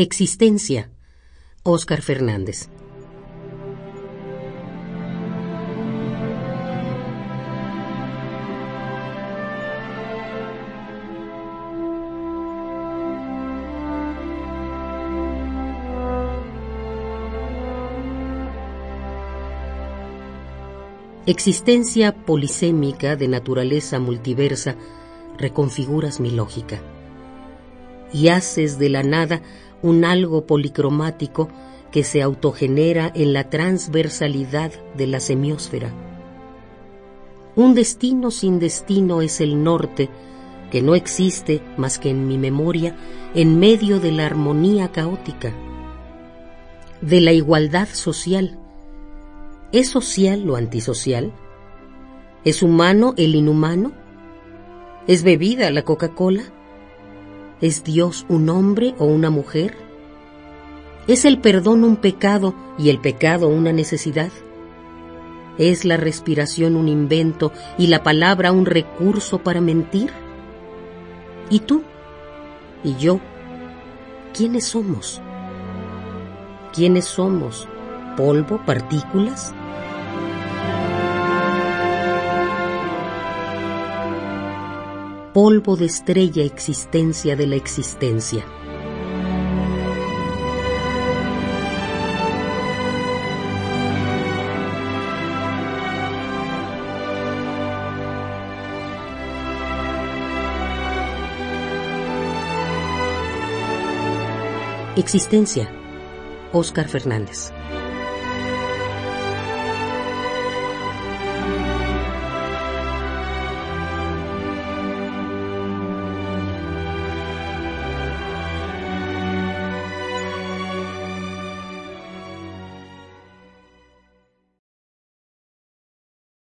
Existencia. Óscar Fernández. Existencia polisémica de naturaleza multiversa, reconfiguras mi lógica. Y haces de la nada un algo policromático que se autogenera en la transversalidad de la semiósfera. Un destino sin destino es el norte, que no existe más que en mi memoria, en medio de la armonía caótica, de la igualdad social. ¿Es social lo antisocial? ¿Es humano el inhumano? ¿Es bebida la Coca-Cola? ¿Es Dios un hombre o una mujer? ¿Es el perdón un pecado y el pecado una necesidad? ¿Es la respiración un invento y la palabra un recurso para mentir? ¿Y tú? ¿Y yo? ¿Quiénes somos? ¿Quiénes somos? ¿Polvo? ¿Partículas? Polvo de estrella existencia de la existencia. Existencia. Óscar Fernández.